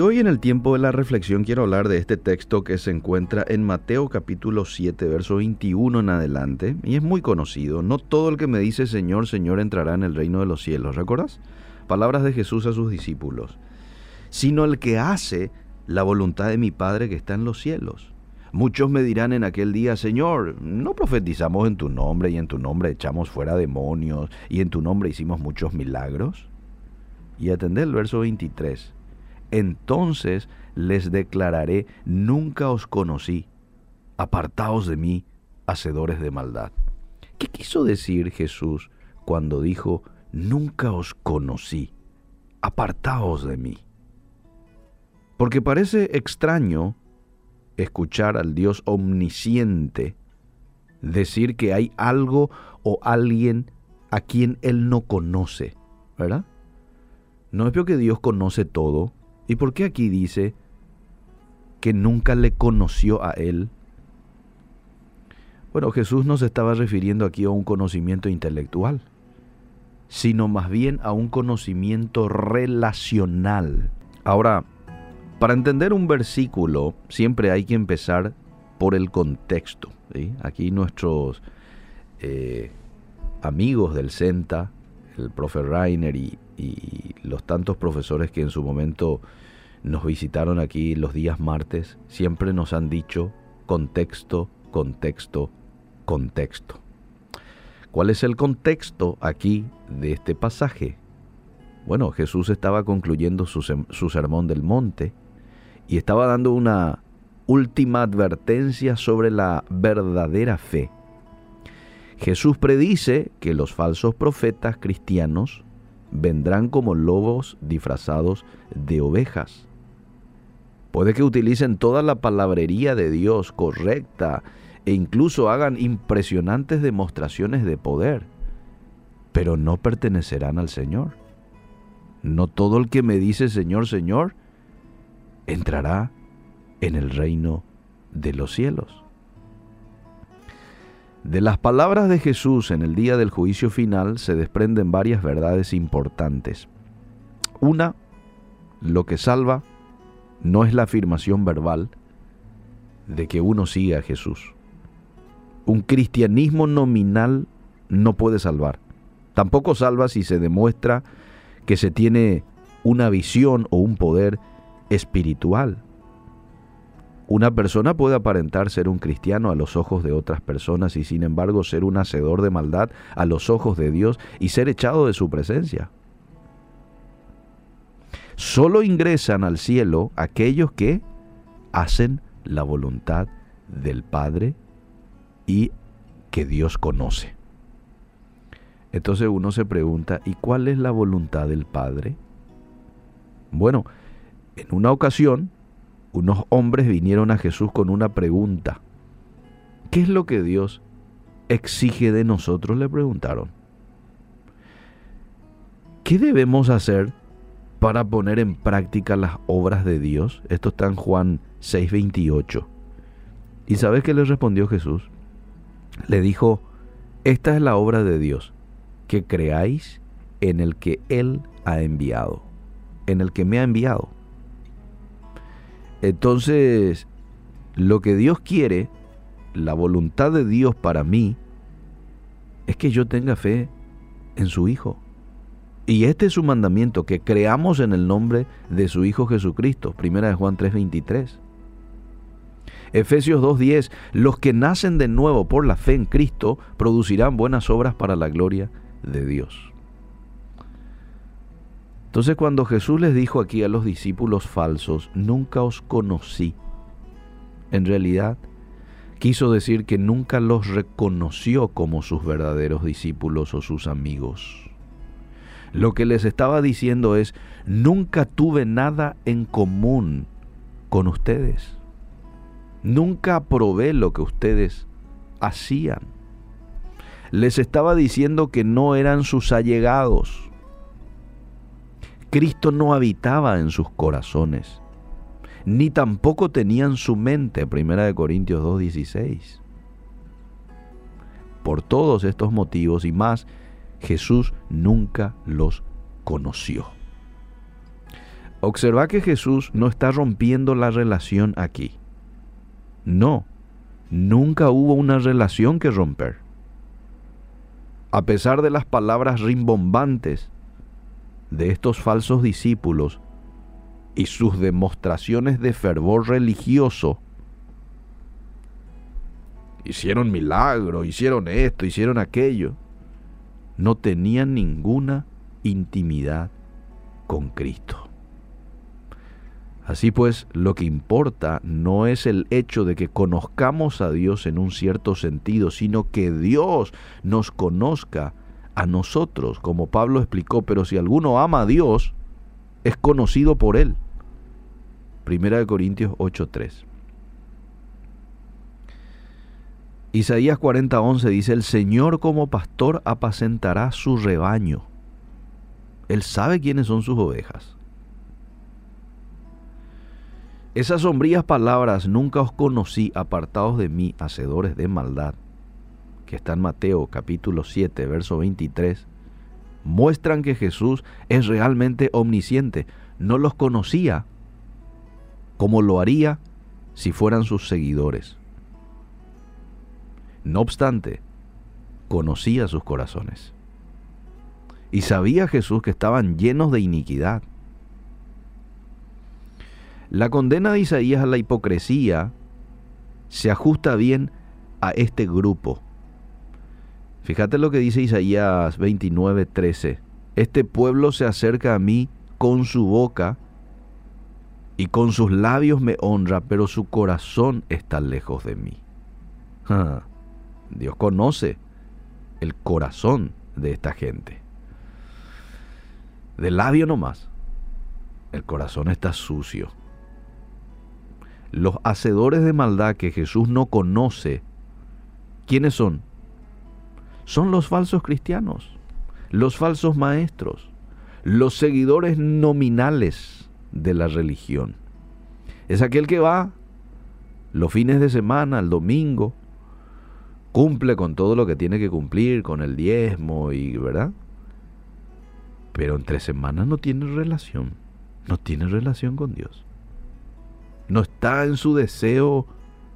Hoy en el tiempo de la reflexión quiero hablar de este texto que se encuentra en Mateo capítulo 7, verso 21 en adelante, y es muy conocido. No todo el que me dice Señor, Señor entrará en el reino de los cielos, ¿recuerdas? Palabras de Jesús a sus discípulos, sino el que hace la voluntad de mi Padre que está en los cielos. Muchos me dirán en aquel día, Señor, no profetizamos en tu nombre y en tu nombre echamos fuera demonios y en tu nombre hicimos muchos milagros. Y atendé el verso 23 entonces les declararé, nunca os conocí, apartaos de mí, hacedores de maldad. ¿Qué quiso decir Jesús cuando dijo, nunca os conocí, apartaos de mí? Porque parece extraño escuchar al Dios omnisciente decir que hay algo o alguien a quien Él no conoce, ¿verdad? No es que Dios conoce todo, ¿Y por qué aquí dice que nunca le conoció a él? Bueno, Jesús no se estaba refiriendo aquí a un conocimiento intelectual, sino más bien a un conocimiento relacional. Ahora, para entender un versículo siempre hay que empezar por el contexto. Aquí nuestros eh, amigos del CENTA, el profe Rainer y, y los tantos profesores que en su momento nos visitaron aquí los días martes, siempre nos han dicho contexto, contexto, contexto. ¿Cuál es el contexto aquí de este pasaje? Bueno, Jesús estaba concluyendo su, su, sermón del monte y estaba dando una última advertencia sobre la verdadera fe. Jesús predice que los falsos profetas cristianos vendrán como lobos disfrazados de ovejas. Puede que utilicen toda la palabrería de Dios correcta e incluso hagan impresionantes demostraciones de poder, pero no pertenecerán al Señor. No todo el que me dice Señor, Señor, entrará en el reino de los cielos. De las palabras de Jesús en el día del juicio final se desprenden varias verdades importantes. Una, lo que salva no es la afirmación verbal de que uno siga a Jesús. Un cristianismo nominal no puede salvar. Tampoco salva si se demuestra que se tiene una visión o un poder espiritual. Una persona puede aparentar ser un cristiano a los ojos de otras personas y sin embargo ser un hacedor de maldad a los ojos de Dios y ser echado de su presencia. Solo ingresan al cielo aquellos que hacen la voluntad del Padre y que Dios conoce. Entonces uno se pregunta, ¿y cuál es la voluntad del Padre? Bueno, en una ocasión unos hombres vinieron a Jesús con una pregunta. ¿Qué es lo que Dios exige de nosotros? Le preguntaron. ¿Qué debemos hacer para poner en práctica las obras de Dios? Esto está en Juan 6:28. ¿Y sabes qué le respondió Jesús? Le dijo, esta es la obra de Dios, que creáis en el que Él ha enviado, en el que me ha enviado. Entonces, lo que Dios quiere, la voluntad de Dios para mí, es que yo tenga fe en su Hijo. Y este es su mandamiento, que creamos en el nombre de su Hijo Jesucristo. Primera de Juan 3:23. Efesios 2:10, los que nacen de nuevo por la fe en Cristo producirán buenas obras para la gloria de Dios. Entonces cuando Jesús les dijo aquí a los discípulos falsos, nunca os conocí, en realidad quiso decir que nunca los reconoció como sus verdaderos discípulos o sus amigos. Lo que les estaba diciendo es, nunca tuve nada en común con ustedes. Nunca aprobé lo que ustedes hacían. Les estaba diciendo que no eran sus allegados Cristo no habitaba en sus corazones, ni tampoco tenían su mente, 1 Corintios 2.16. Por todos estos motivos y más, Jesús nunca los conoció. Observa que Jesús no está rompiendo la relación aquí. No, nunca hubo una relación que romper. A pesar de las palabras rimbombantes de estos falsos discípulos y sus demostraciones de fervor religioso, hicieron milagro, hicieron esto, hicieron aquello, no tenían ninguna intimidad con Cristo. Así pues, lo que importa no es el hecho de que conozcamos a Dios en un cierto sentido, sino que Dios nos conozca a nosotros, como Pablo explicó, pero si alguno ama a Dios, es conocido por Él. Primera de Corintios 8:3. Isaías 40:11 dice, el Señor como pastor apacentará su rebaño. Él sabe quiénes son sus ovejas. Esas sombrías palabras nunca os conocí apartados de mí, hacedores de maldad, que está en Mateo capítulo 7, verso 23, muestran que Jesús es realmente omnisciente. No los conocía como lo haría si fueran sus seguidores. No obstante, conocía sus corazones. Y sabía Jesús que estaban llenos de iniquidad la condena de Isaías a la hipocresía se ajusta bien a este grupo. Fíjate lo que dice Isaías 29:13. Este pueblo se acerca a mí con su boca y con sus labios me honra, pero su corazón está lejos de mí. Dios conoce el corazón de esta gente. De labio nomás. El corazón está sucio. Los hacedores de maldad que Jesús no conoce, ¿quiénes son? Son los falsos cristianos, los falsos maestros, los seguidores nominales de la religión. Es aquel que va los fines de semana, el domingo, cumple con todo lo que tiene que cumplir, con el diezmo y, ¿verdad? Pero entre semanas no tiene relación, no tiene relación con Dios. No está en su deseo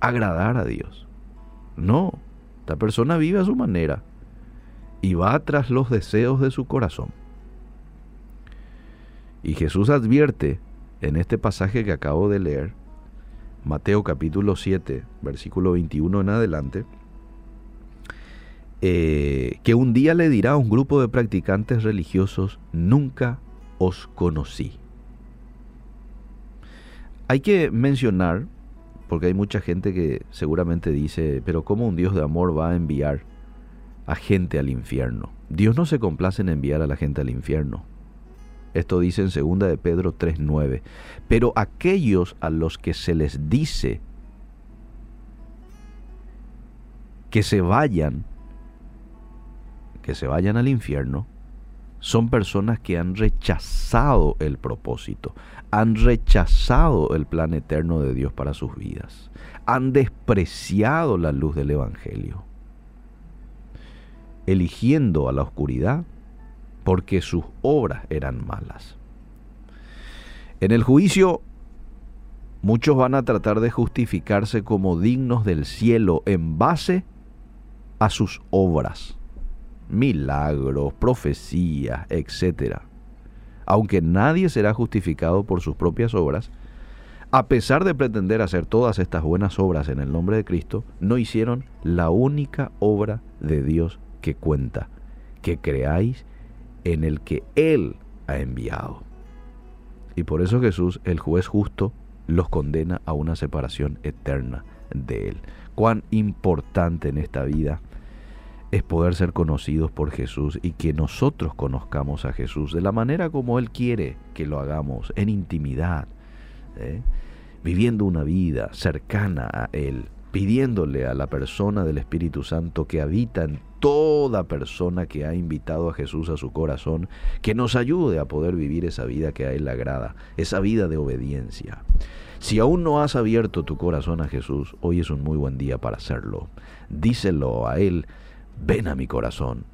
agradar a Dios. No, esta persona vive a su manera y va tras los deseos de su corazón. Y Jesús advierte en este pasaje que acabo de leer, Mateo capítulo 7, versículo 21 en adelante, eh, que un día le dirá a un grupo de practicantes religiosos, nunca os conocí. Hay que mencionar, porque hay mucha gente que seguramente dice, pero ¿cómo un Dios de amor va a enviar a gente al infierno? Dios no se complace en enviar a la gente al infierno. Esto dice en 2 de Pedro 3:9. Pero aquellos a los que se les dice que se vayan, que se vayan al infierno, son personas que han rechazado el propósito, han rechazado el plan eterno de Dios para sus vidas, han despreciado la luz del Evangelio, eligiendo a la oscuridad porque sus obras eran malas. En el juicio, muchos van a tratar de justificarse como dignos del cielo en base a sus obras milagros, profecías, etc. Aunque nadie será justificado por sus propias obras, a pesar de pretender hacer todas estas buenas obras en el nombre de Cristo, no hicieron la única obra de Dios que cuenta, que creáis en el que Él ha enviado. Y por eso Jesús, el juez justo, los condena a una separación eterna de Él. Cuán importante en esta vida es poder ser conocidos por Jesús y que nosotros conozcamos a Jesús de la manera como Él quiere que lo hagamos, en intimidad, ¿eh? viviendo una vida cercana a Él, pidiéndole a la persona del Espíritu Santo que habita en toda persona que ha invitado a Jesús a su corazón, que nos ayude a poder vivir esa vida que a Él le agrada, esa vida de obediencia. Si aún no has abierto tu corazón a Jesús, hoy es un muy buen día para hacerlo. Díselo a Él ven a mi corazón,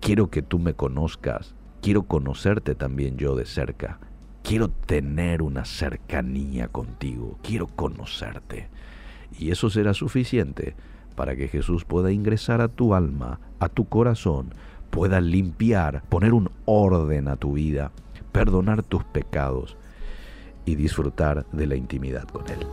quiero que tú me conozcas, quiero conocerte también yo de cerca, quiero tener una cercanía contigo, quiero conocerte. Y eso será suficiente para que Jesús pueda ingresar a tu alma, a tu corazón, pueda limpiar, poner un orden a tu vida, perdonar tus pecados y disfrutar de la intimidad con Él.